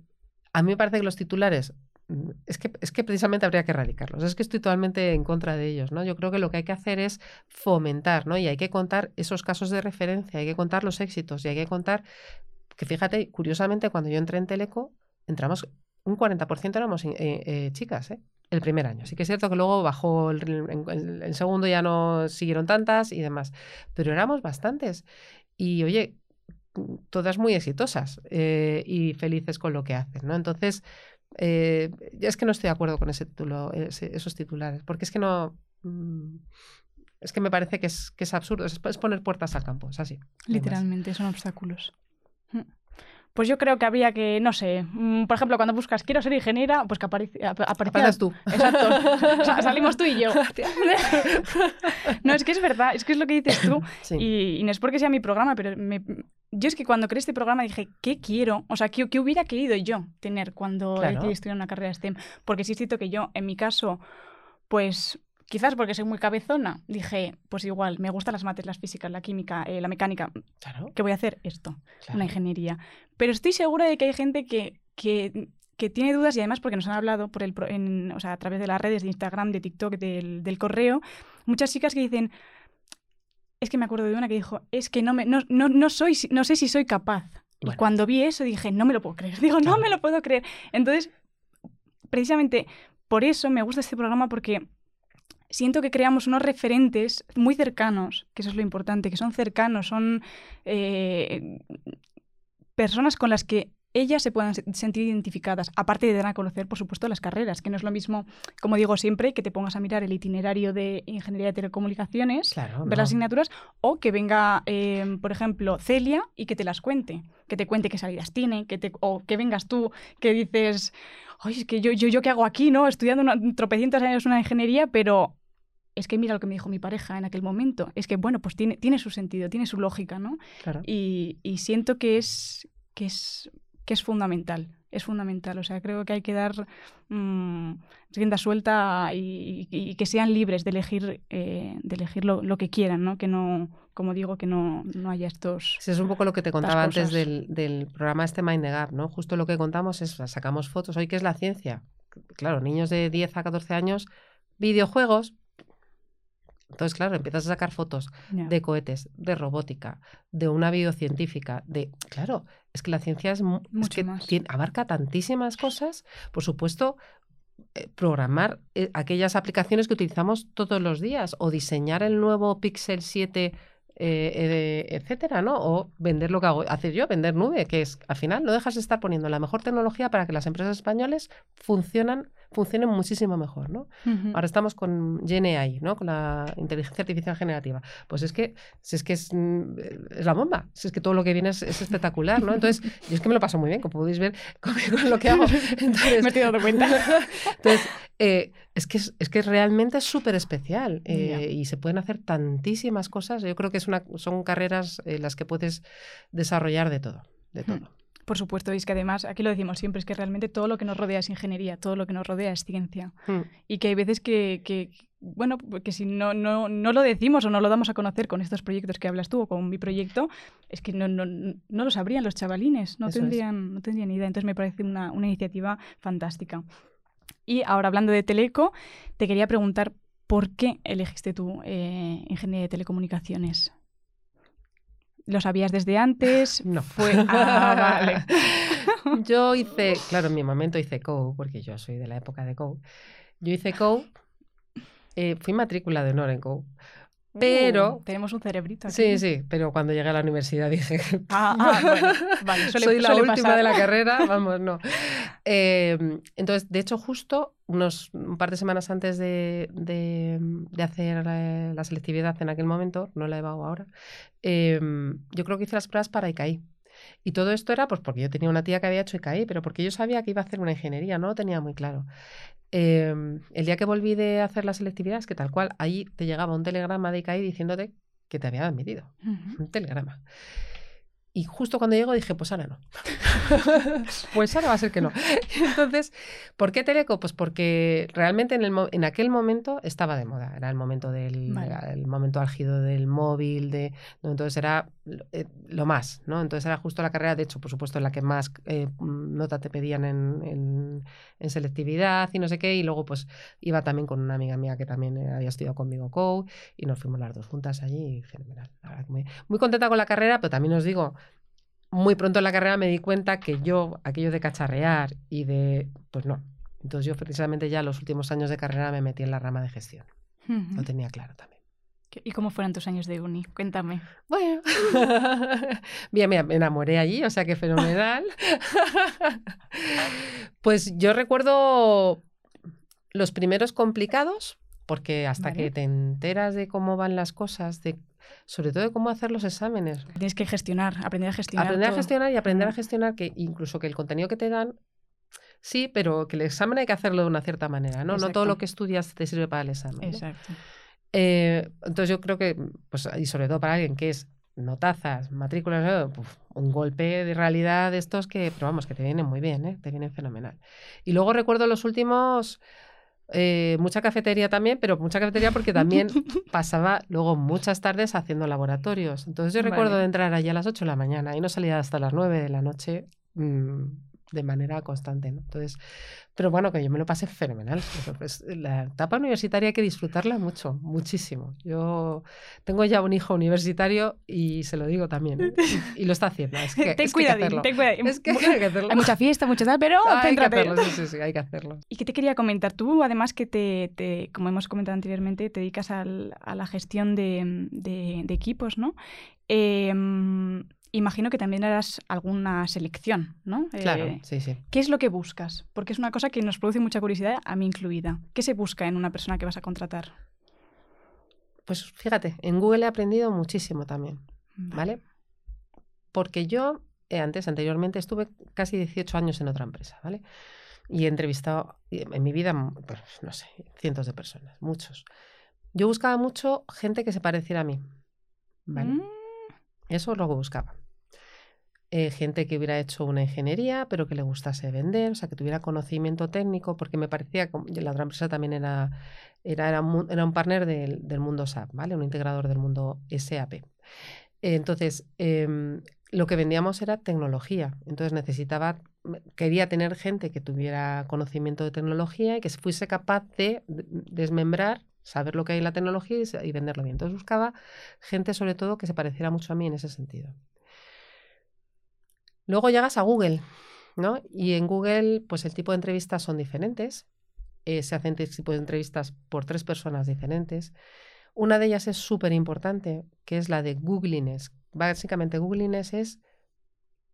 a mí me parece que los titulares mm, es que, es que precisamente habría que erradicarlos. Es que estoy totalmente en contra de ellos, ¿no? Yo creo que lo que hay que hacer es fomentar, ¿no? Y hay que contar esos casos de referencia, hay que contar los éxitos y hay que contar que fíjate, curiosamente, cuando yo entré en Teleco, entramos un 40% éramos eh, eh, chicas, ¿eh? el primer año. Sí que es cierto que luego bajó, el, el, segundo ya no siguieron tantas y demás, pero éramos bastantes. Y oye, todas muy exitosas eh, y felices con lo que hacen, ¿no? Entonces, es que no estoy de acuerdo con ese título, esos titulares, porque es que no... Mm, es que me parece que es, que es absurdo, es, poner puertas al campo, es así. Literalmente, son obstáculos. Pues yo creo que había que, no sé, mm, por ejemplo, cuando buscas quiero ser ingeniera, pues que aparece, aparecías tú. Exacto. salimos tú y yo. no, es que es verdad, es que es lo que dices tú. Y, no es porque sea mi programa, pero yo es que cuando creé este programa dije, ¿qué quiero? O sea, ¿qué, qué hubiera querido yo tener cuando decidí estudiar una carrera STEM? Porque sí siento que yo, en mi caso, pues quizás porque soy muy cabezona, dije, pues igual, me gustan las mates, las físicas, la química, eh, la mecánica. Claro. ¿Qué voy a hacer? Esto, una ingeniería. Pero estoy segura de que hay gente que, que, tiene dudas y además porque nos han hablado por el, o sea, a través de las redes de Instagram, de TikTok, del, correo, muchas chicas que dicen, es que me acuerdo de una que dijo, es que no, me, no, no, soy, no sé si soy capaz. Y cuando vi eso dije, no me lo puedo creer. Digo, no me lo puedo creer. Entonces, precisamente por eso me gusta este programa porque siento que creamos unos referentes muy cercanos, que eso es lo importante, que son cercanos, son eh, personas con las que ellas se puedan sentir identificadas, aparte de dar a conocer, por supuesto, las carreras, que no es lo mismo, como digo siempre, que te pongas a mirar el itinerario de Ingeniería de Telecomunicaciones, ver las asignaturas, o que venga, em, por ejemplo, Celia y que te las cuente, que te cuente qué salidas tiene, que te, o que vengas tú, que dices, oye, es que yo, yo, yo qué hago aquí, ¿no? Estudiando una, tropecientos años una ingeniería, pero es que mira lo que me dijo mi pareja en aquel momento. Es que, bueno, pues tiene, tiene su sentido, tiene su lógica, ¿no? Y, siento que es, que, es, que es fundamental. Es fundamental. O sea, creo que hay que dar mmm, rienda suelta y, que sean libres de elegir, eh, de elegir lo, que quieran, ¿no? Que no, como digo, que no, no haya estos. es un poco lo que te contaba antes del, del, programa este Mind the Gap, ¿no? Justo lo que contamos es, sacamos fotos. Hoy, ¿qué es la ciencia? Claro, niños de 10 a 14 años, videojuegos, entonces, claro, empiezas a sacar fotos de cohetes, de robótica, de una biocientífica, de... Claro, es que la ciencia es, Mucho más. abarca tantísimas cosas. Por supuesto, eh, programar eh, aquellas aplicaciones que utilizamos todos los días o diseñar el nuevo Pixel 7 eh, etcétera, ¿no? O vender lo que hago, hacer yo, vender nube, que es, al final, no dejas de estar poniendo la mejor tecnología para que las empresas españoles funcionan funcionen muchísimo mejor, ¿no? Ahora estamos con GenAI, ¿no? Con la inteligencia artificial generativa. Pues es que, si es que es, mm, es, la bomba, si es que todo lo que viene es, espectacular, ¿no? Entonces, yo es que me lo paso muy bien, como podéis ver con, lo que hago. Entonces, me he dado cuenta. Entonces, eh, es, que es, que realmente es súper especial eh, y se pueden hacer tantísimas cosas. Yo creo que es una, son carreras en las que puedes desarrollar de todo, de todo. Por supuesto, y es que además, aquí lo decimos siempre, es que realmente todo lo que nos rodea es ingeniería, todo lo que nos rodea es ciencia. Hmm. Y que hay veces que, que, bueno, que si no, no, no, lo decimos o no lo damos a conocer con estos proyectos que hablas tú o con mi proyecto, es que no, no, no lo sabrían los chavalines, no tendrían, no tendrían idea. Entonces me parece una, una iniciativa fantástica. Y ahora hablando de Teleco, te quería preguntar, ¿por qué elegiste tú eh, ingeniería de telecomunicaciones? ¿Lo sabías desde antes? No. Fue... Ah, vale. yo hice, claro, en mi momento hice COU, porque yo soy de la época de COU. Yo hice COU, eh, fui matrícula de honor en COU. Pero. Uh, tenemos un cerebrito aquí. Sí, sí, pero cuando llegué a la universidad dije. Ah, ah bueno, vale, Soy la última de la carrera, vamos, no. Em, entonces, de hecho, justo unos un par de semanas antes de, de, hacer la, selectividad en aquel momento, no la he llevado ahora, em, yo creo que hice las pruebas para ICAI. Y todo esto era pues porque yo tenía una tía que había hecho ICAI, pero porque yo sabía que iba a hacer una ingeniería, no lo tenía muy claro. Em, el día que volví de hacer la selectividad, es que tal cual, ahí te llegaba un telegrama de ICAI diciéndote que te había admitido. Un telegrama. Y justo cuando llego dije, pues ahora no. pues ahora va a ser que no. Entonces, ¿por qué Teleco? Pues porque realmente en, el, en aquel momento estaba de moda. Era el momento del el momento álgido del móvil, de, entonces era eh, lo más, ¿no? Entonces era justo la carrera, de hecho, por supuesto, en la que más eh, nota te pedían en, en, selectividad y no sé qué. Y luego, pues iba también con una amiga mía que también había estudiado conmigo Co y nos fuimos las dos juntas allí y fenomenal. muy, muy contenta con la carrera, pero también os digo, muy pronto en la carrera me di cuenta que yo, aquello de cacharrear y de, pues no. Entonces yo precisamente ya los últimos años de carrera me metí en la rama de gestión. Lo tenía claro también. ¿Y cómo fueron tus años de uni? Cuéntame. Bueno, bien, me enamoré allí, o sea que fenomenal. pues yo recuerdo los primeros complicados, porque hasta que te enteras de cómo van las cosas, de sobre todo de cómo hacer los exámenes. Tienes que gestionar, aprender a gestionar. Aprender a gestionar y aprender a gestionar que incluso que el contenido que te dan, sí, pero que el examen hay que hacerlo de una cierta manera, ¿no? No todo lo que estudias te sirve para el examen. Exacto. Eh, entonces yo creo que, pues, y sobre todo para alguien que es notazas, matrículas, un golpe de realidad de estos que, pero vamos, que te vienen muy bien, ¿eh? te vienen fenomenal. Y luego recuerdo los últimos eh, mucha cafetería también, pero mucha cafetería porque también pasaba luego muchas tardes haciendo laboratorios. Entonces yo recuerdo de entrar allí a las 8 de la mañana y no salía hasta las 9 de la noche. Mm, de manera constante. ¿no? Entonces, pero bueno, que yo me lo pasé fenomenal. Pues, la etapa universitaria hay que disfrutarla mucho, muchísimo. Yo tengo ya un hijo universitario y se lo digo también. ¿eh? Y, lo está haciendo. Es que, ten es que ten Es que hay que hacerlo. Hay mucha fiesta, mucho tal, pero hay que hacerlo, sí, sí, sí, hay que hacerlo. ¿Y qué te quería comentar? Tú, además que te, te como hemos comentado anteriormente, te dedicas al, a la gestión de, de, de equipos, ¿no? Eh, imagino que también harás alguna selección, ¿no? Claro, eh, sí, sí. ¿Qué es lo que buscas? Porque es una cosa que nos produce mucha curiosidad, a mí incluida. ¿Qué se busca en una persona que vas a contratar? Pues fíjate, en Google he aprendido muchísimo también, ¿vale? Porque yo eh, antes, anteriormente, estuve casi 18 años en otra empresa, ¿vale? Y he entrevistado en mi vida, pues, no sé, cientos de personas, muchos. Yo buscaba mucho gente que se pareciera a mí, ¿vale? Mm. Eso es lo que buscaba. Eh, gente que hubiera hecho una ingeniería, pero que le gustase vender, o sea, que tuviera conocimiento técnico, porque me parecía que la otra empresa también era, era, era, un, partner del, mundo SAP, ¿vale? Un integrador del mundo SAP. Entonces, em, lo que vendíamos era tecnología. Entonces necesitaba, quería tener gente que tuviera conocimiento de tecnología y que fuese capaz de desmembrar, saber lo que hay en la tecnología y, y venderlo bien. Entonces buscaba gente sobre todo que se pareciera mucho a mí en ese sentido. Luego llegas a Google, ¿no? Y en Google, pues el tipo de entrevistas son diferentes. Eh, se hacen tipo de entrevistas por tres personas diferentes. Una de ellas es súper importante, que es la de Googliness. Básicamente, Googliness es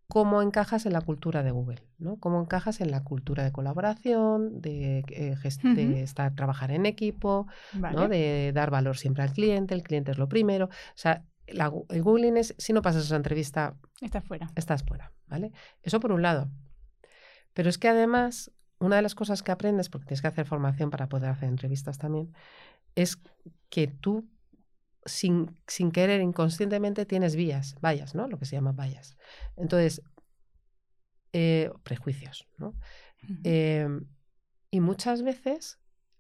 cómo encajas en la cultura de Google, ¿no? Cómo encajas en la cultura de colaboración, de, eh, estar, trabajar en equipo, ¿no? De dar valor siempre al cliente, el cliente es lo primero. O sea, el Googling es, si no pasas esa entrevista, estás fuera. Estás fuera, ¿vale? Eso por un lado. Pero es que además, una de las cosas que aprendes, porque tienes que hacer formación para poder hacer entrevistas también, es que tú, sin, sin querer, inconscientemente, tienes vías, vallas, ¿no? Lo que se llama vallas. Entonces, eh, prejuicios, ¿no? Em, y muchas veces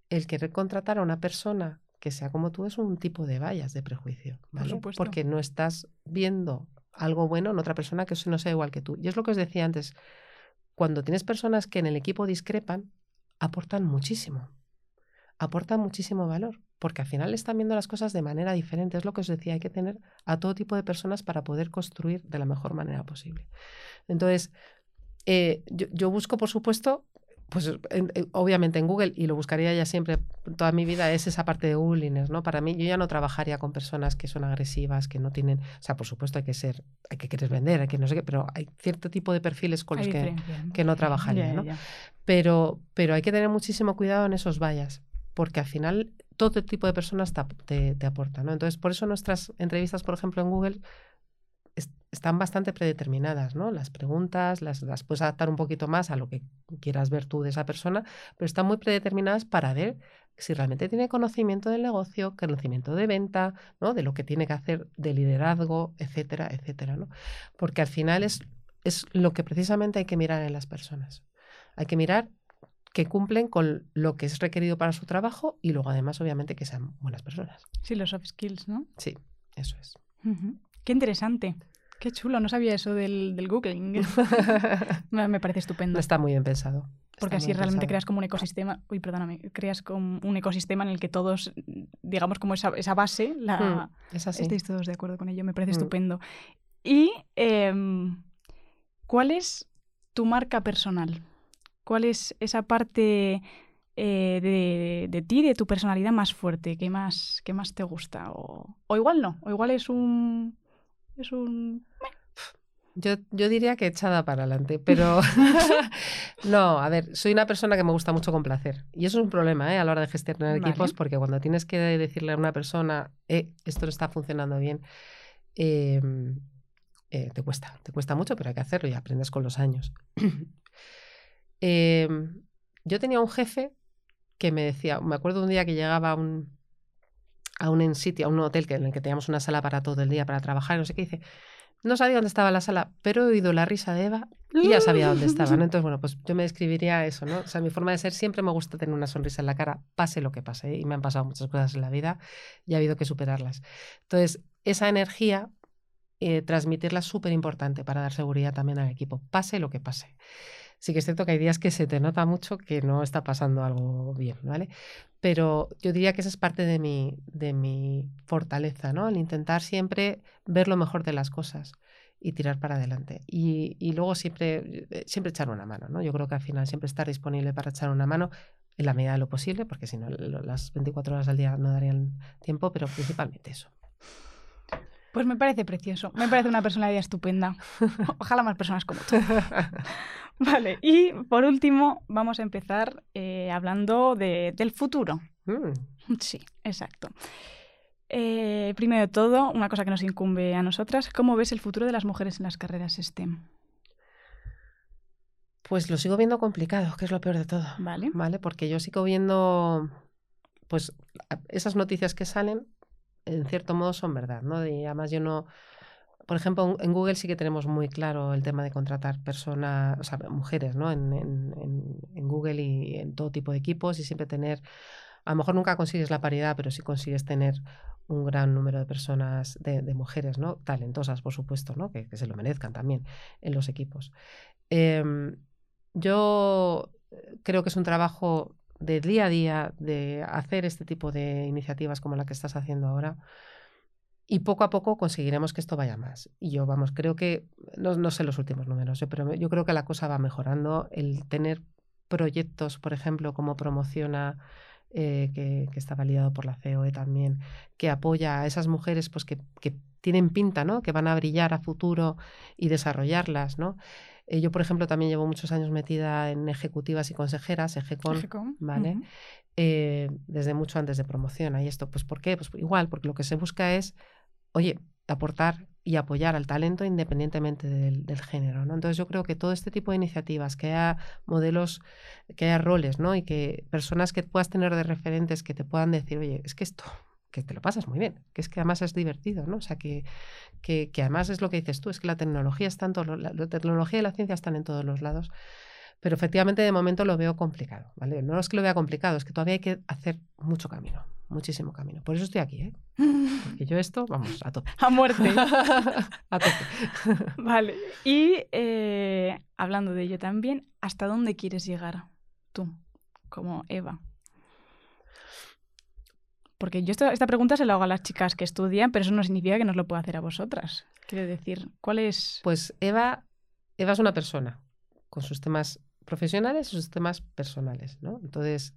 el querer contratar a una persona que sea como tú es un tipo de vallas de prejuicio, ¿vale? Porque no estás viendo algo bueno en otra persona que no sea igual que tú. Y es lo que os decía antes, cuando tienes personas que en el equipo discrepan, aportan muchísimo, aportan muchísimo valor, porque al final están viendo las cosas de manera diferente. Es lo que os decía, hay que tener a todo tipo de personas para poder construir de la mejor manera posible. Entonces, eh, yo, busco, por supuesto, pues obviamente en Google, y lo buscaría ya siempre toda mi vida, es esa parte de Googliness, ¿no? Para mí, yo ya no trabajaría con personas que son agresivas, que no tienen, o sea, por supuesto hay que ser, hay que querer vender, hay que no sé qué, pero hay cierto tipo de perfiles con los que, ¿no? que no trabajaría, ¿no? Pero, pero hay que tener muchísimo cuidado en esos vallas, porque al final todo tipo de personas te, te aportan, ¿no? Entonces, por eso nuestras entrevistas, por ejemplo, en Google, están bastante predeterminadas, ¿no? Las preguntas las, las, puedes adaptar un poquito más a lo que quieras ver tú de esa persona, pero están muy predeterminadas para ver si realmente tiene conocimiento del negocio, conocimiento de venta, ¿no? de lo que tiene que hacer, de liderazgo, etcétera, etcétera. ¿no? Porque al final es, es lo que precisamente hay que mirar en las personas. Hay que mirar que cumplen con lo que es requerido para su trabajo y luego además obviamente que sean buenas personas. Sí, los soft skills, ¿no? Sí, eso es. Qué interesante. Qué chulo, no sabía eso del, del Googling. me parece estupendo. Está muy bien pensado. Porque así realmente creas como un ecosistema, uy, perdóname, creas como un ecosistema en el que todos, digamos, como esa, esa base, la, mm, es así. estéis todos de acuerdo con ello, me parece mm. estupendo. ¿Y em, cuál es tu marca personal? ¿Cuál es esa parte eh, de, de, ti, de tu personalidad más fuerte, que más, que más te gusta? O, o igual no, o igual es un... Es un... Yo, yo, diría que echada para adelante, pero no, a ver, soy una persona que me gusta mucho complacer. Y eso es un problema ¿eh? a la hora de gestionar equipos, porque cuando tienes que decirle a una persona, eh, esto no está funcionando bien, em, eh, te cuesta, te cuesta mucho, pero hay que hacerlo y aprendes con los años. Em, yo tenía un jefe que me decía, me acuerdo un día que llegaba un, a un sitio, a un hotel que, en el que teníamos una sala para todo el día para trabajar, no sé qué, dice, no sabía dónde estaba la sala, pero he oído la risa de Eva y ya sabía dónde estaba. Entonces, bueno, pues yo me describiría eso, ¿no? O sea, mi forma de ser siempre me gusta tener una sonrisa en la cara, pase lo que pase. Y me han pasado muchas cosas en la vida y ha habido que superarlas. Entonces, esa energía, eh, transmitirla es súper importante para dar seguridad también al equipo, pase lo que pase sí que es cierto que hay días que se te nota mucho que no está pasando algo bien, ¿vale? Pero yo diría que esa es parte de mi, de mi fortaleza, ¿no? El intentar siempre ver lo mejor de las cosas y tirar para adelante. Y, luego siempre, eh, siempre echar una mano, ¿no? Yo creo que al final siempre estar disponible para echar una mano en la medida de lo posible, porque si no, las 24 horas al día no darían tiempo, pero principalmente eso. Pues me parece precioso, me parece una personalidad estupenda. Ojalá más personas como tú. Vale, y por último vamos a empezar eh, hablando del futuro. Mm. Sí, exacto. Eh, primero de todo, una cosa que nos incumbe a nosotras, ¿cómo ves el futuro de las mujeres en las carreras STEM? Pues lo sigo viendo complicado, que es lo peor de todo. Vale. Vale, porque yo sigo viendo, pues, esas noticias que salen, en cierto modo son verdad, ¿no? Y además yo no, por ejemplo, en Google sí que tenemos muy claro el tema de contratar personas, o sea, mujeres, ¿no? En, en, Google y en todo tipo de equipos y siempre tener, a lo mejor nunca consigues la paridad, pero sí consigues tener un gran número de personas, de, mujeres, ¿no? Talentosas, por supuesto, ¿no? Que, se lo merezcan también en los equipos. Em, yo creo que es un trabajo de día a día de hacer este tipo de iniciativas como la que estás haciendo ahora y poco a poco conseguiremos que esto vaya más. Y yo, vamos, creo que, no, sé los últimos números, ¿eh? pero yo creo que la cosa va mejorando. El tener proyectos, por ejemplo, como promociona, eh, que, está validado por la COE también, que apoya a esas mujeres pues, que, tienen pinta, ¿no? que van a brillar a futuro y desarrollarlas. ¿no? Eh, yo, por ejemplo, también llevo muchos años metida en ejecutivas y consejeras, EGECON, ¿vale? desde mucho antes de promoción. ¿Y esto? Pues ¿por qué? Pues igual, porque lo que se busca es oye, aportar y apoyar al talento independientemente del, género. ¿no? Entonces yo creo que todo este tipo de iniciativas, que haya modelos, que haya roles, ¿no? Y que personas que puedas tener de referentes que te puedan decir, oye, es que esto, que te lo pasas muy bien, que es que además es divertido, ¿no? O sea, que, que, además es lo que dices tú, es que la tecnología está en la, la tecnología y la ciencia están en todos los lados. Pero efectivamente de momento lo veo complicado, ¿vale? No es que lo vea complicado, es que todavía hay que hacer mucho camino, muchísimo camino. Por eso estoy aquí, ¿eh? Porque yo esto, vamos, a tope. A muerte. a tope. vale. Y eh, hablando de ello también, ¿hasta dónde quieres llegar tú, como Eva? Porque yo esta, esta pregunta se la hago a las chicas que estudian, pero eso no significa que nos lo pueda hacer a vosotras. Quiero decir, ¿cuál es...? Pues Eva, Eva es una persona con sus temas profesionales y sus temas personales, ¿no? Entonces,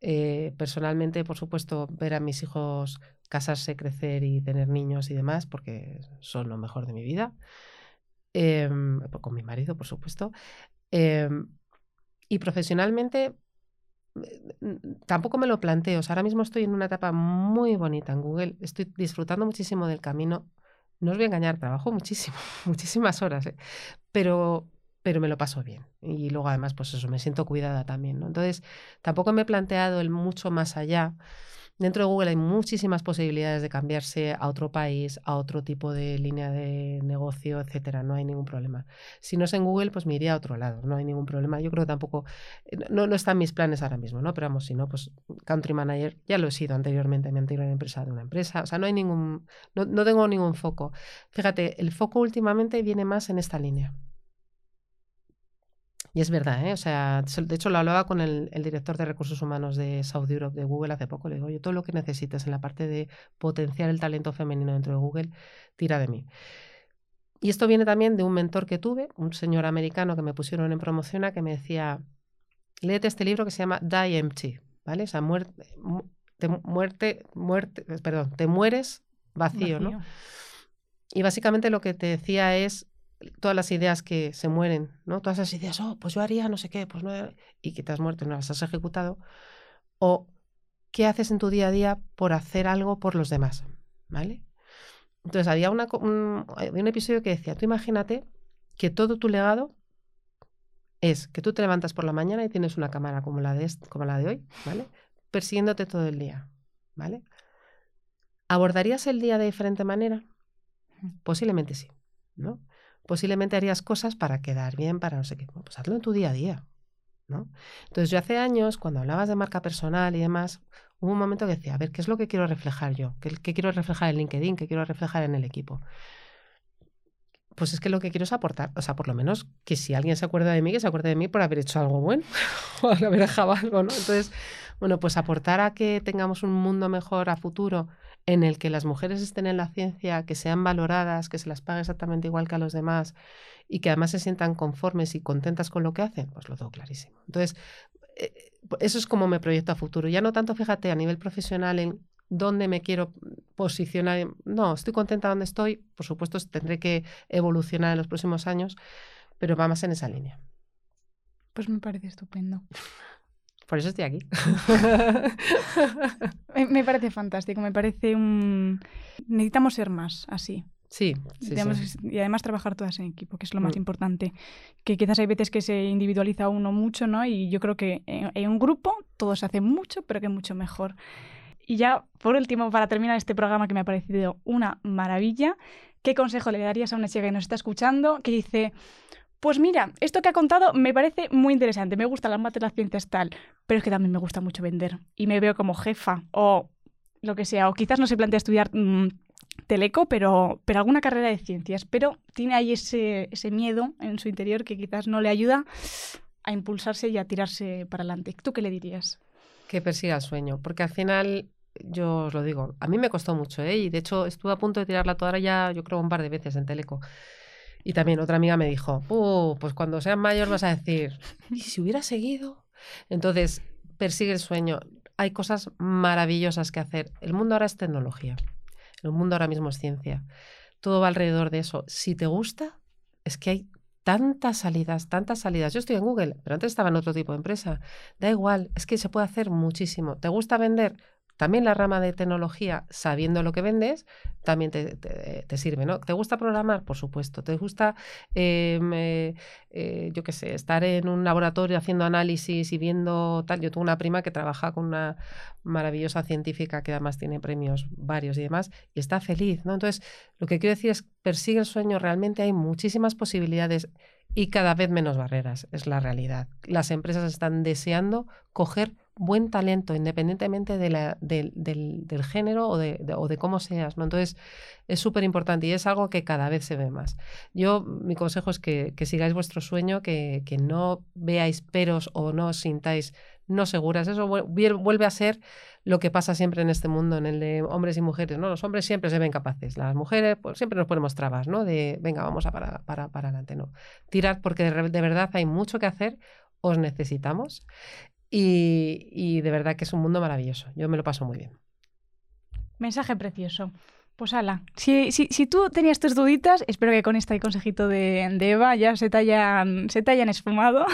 eh, personalmente, por supuesto, ver a mis hijos casarse, crecer y tener niños y demás, porque son lo mejor de mi vida. Em, con mi marido, por supuesto. Em, y profesionalmente, tampoco me lo planteo. ahora mismo estoy en una etapa muy bonita en Google. Estoy disfrutando muchísimo del camino. No os voy a engañar, trabajo muchísimo, muchísimas horas. ¿eh? Pero pero me lo paso bien. Y luego además, pues eso, me siento cuidada también, ¿no? Entonces, tampoco me he planteado el mucho más allá. Dentro de Google hay muchísimas posibilidades de cambiarse a otro país, a otro tipo de línea de negocio, etcétera. No hay ningún problema. Si no es en Google, pues me iría a otro lado. No hay ningún problema. Yo creo tampoco, eh, no, no están mis planes ahora mismo, ¿no? Pero vamos, si no, pues country manager ya lo he sido anteriormente en mi anterior empresa de una empresa. O sea, no hay ningún, no, no tengo ningún foco. Fíjate, el foco últimamente viene más en esta línea. Y es verdad, ¿eh? O sea, de hecho lo hablaba con el, director de recursos humanos de South Europe, de Google, hace poco. Le digo, oye, todo lo que necesites en la parte de potenciar el talento femenino dentro de Google, tira de mí. Y esto viene también de un mentor que tuve, un señor americano que me pusieron en promociona, que me decía, léete este libro que se llama Die Empty, ¿vale? O sea, muerte, te, muerte, muerte, perdón, te mueres vacío, vacío, ¿no? Y básicamente lo que te decía es, todas las ideas que se mueren, ¿no? Todas esas ideas, oh, pues yo haría no sé qué, pues no, y que te has muerto y no las has ejecutado, o qué haces en tu día a día por hacer algo por los demás, ¿vale? Entonces había, una, un, un episodio que decía, tú imagínate que todo tu legado es que tú te levantas por la mañana y tienes una cámara como la de, como la de hoy, ¿vale? Persiguiéndote todo el día, ¿vale? ¿Abordarías el día de diferente manera? Posiblemente sí, ¿no? Posiblemente harías cosas para quedar bien, para no sé qué. Pues hazlo en tu día a día. ¿no? Entonces yo hace años, cuando hablabas de marca personal y demás, hubo un momento que decía, a ver, ¿qué es lo que quiero reflejar yo? ¿Qué, quiero reflejar en LinkedIn? ¿Qué quiero reflejar en el equipo? Pues es que lo que quiero es aportar, o sea, por lo menos que si alguien se acuerda de mí, que se acuerde de mí por haber hecho algo bueno o haber dejado algo, ¿no? Entonces, bueno, pues aportar a que tengamos un mundo mejor a futuro en el que las mujeres estén en la ciencia, que sean valoradas, que se las pague exactamente igual que a los demás y que además se sientan conformes y contentas con lo que hacen, pues lo tengo clarísimo. Entonces, eh, eso es como me proyecto a futuro. Ya no tanto, fíjate, a nivel profesional en dónde me quiero posicionar. No, estoy contenta donde estoy. Por supuesto, tendré que evolucionar en los próximos años, pero va más en esa línea. Pues me parece estupendo. Por eso estoy aquí. me parece fantástico, me parece un... Necesitamos ser más así. Sí, Y además trabajar todas en equipo, que es lo más mm. importante. Que quizás hay veces que se individualiza uno mucho, ¿no? Y yo creo que en, un grupo todo se hace mucho, pero que mucho mejor. Y ya, por último, para terminar este programa que me ha parecido una maravilla, ¿qué consejo le darías a una chica que nos está escuchando que dice, pues mira, esto que ha contado me parece muy interesante, me gusta las mates, las ciencias tal, pero es que también me gusta mucho vender y me veo como jefa o lo que sea, o quizás no se plantea estudiar mm, teleco, pero, pero alguna carrera de ciencias, pero tiene ahí ese, ese miedo en su interior que quizás no le ayuda a impulsarse y a tirarse para adelante. ¿Tú qué le dirías? Que persiga el sueño, porque al final yo os lo digo, a mí me costó mucho, ¿eh? y de hecho estuve a punto de tirarla toda ya, yo creo, un par de veces en Teleco. Y también otra amiga me dijo, uh, pues cuando seas mayor vas a decir, ¿y si hubiera seguido? Entonces, persigue el sueño. Hay cosas maravillosas que hacer. El mundo ahora es tecnología. El mundo ahora mismo es ciencia. Todo va alrededor de eso. Si te gusta, es que hay tantas salidas, tantas salidas. Yo estoy en Google, pero antes estaba en otro tipo de empresa. Da igual, es que se puede hacer muchísimo. ¿Te gusta vender? También la rama de tecnología, sabiendo lo que vendes, también te, sirve, ¿no? ¿Te gusta programar? Por supuesto. ¿Te gusta, em, eh, eh, yo qué sé, estar en un laboratorio haciendo análisis y viendo tal? Yo tengo una prima que trabaja con una maravillosa científica que además tiene premios varios y demás y está feliz, ¿no? Entonces, lo que quiero decir es, persigue el sueño, realmente hay muchísimas posibilidades y cada vez menos barreras, es la realidad. Las empresas están deseando coger buen talento, independientemente de la, del, del, género o de, o de, cómo seas. ¿no? Entonces, es súper importante y es algo que cada vez se ve más. Yo, mi consejo es que, que sigáis vuestro sueño, que, que, no veáis peros o no os sintáis no seguras. Eso vuelve a ser lo que pasa siempre en este mundo, en el de hombres y mujeres. ¿no? Los hombres siempre se ven capaces, las mujeres pues, siempre nos ponemos trabas, ¿no? De, venga, vamos a para, para, para adelante. No. Tirad porque de, de verdad hay mucho que hacer os necesitamos y, de verdad que es un mundo maravilloso. Yo me lo paso muy bien. Mensaje precioso. Pues ala, si, si, tú tenías tus duditas, espero que con este consejito de, Eva ya se te hayan, se te hayan esfumado.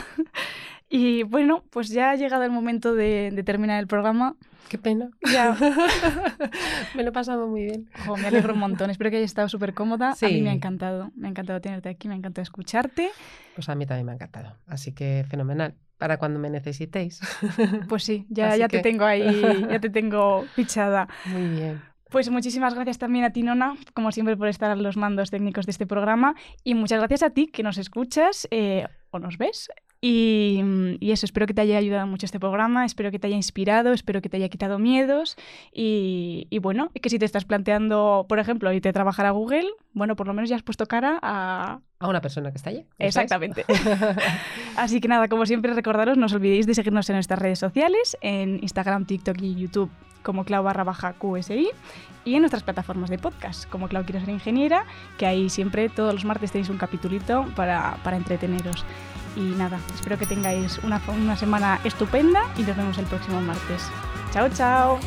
Y bueno, pues ya ha llegado el momento de, terminar el programa. Qué pena. Ya. me lo he pasado muy bien. Jo, me alegro un montón. Espero que hayas estado súper cómoda. A mí me ha Sí. encantado. Me ha encantado tenerte aquí, me ha encantado escucharte. Pues a mí también me ha encantado. Así que fenomenal. Para cuando me necesitéis. Pues sí, ya, Así ya te tengo ahí, ya te tengo fichada. Muy bien. Pues muchísimas gracias también a ti, Nona, como siempre, por estar a los mandos técnicos de este programa. Y muchas gracias a ti que nos escuchas eh, o nos ves. Y, y eso, espero que te haya ayudado mucho este programa, espero que te haya inspirado, espero que te haya quitado miedos. Y, y bueno, que si te estás planteando, por ejemplo, irte a trabajar a Google, bueno, por lo menos ya has puesto cara a, A una persona que está allí. Exactamente. Así que nada, como siempre, recordaros, no os olvidéis de seguirnos en nuestras redes sociales, en Instagram, TikTok y YouTube como clau barra baja QSI y en nuestras plataformas de podcast como Clau Quiero Ser Ingeniera, que ahí siempre todos los martes tenéis un capitulito para, para entreteneros. Y nada, espero que tengáis una, una semana estupenda y nos vemos el próximo martes. Chao, chao.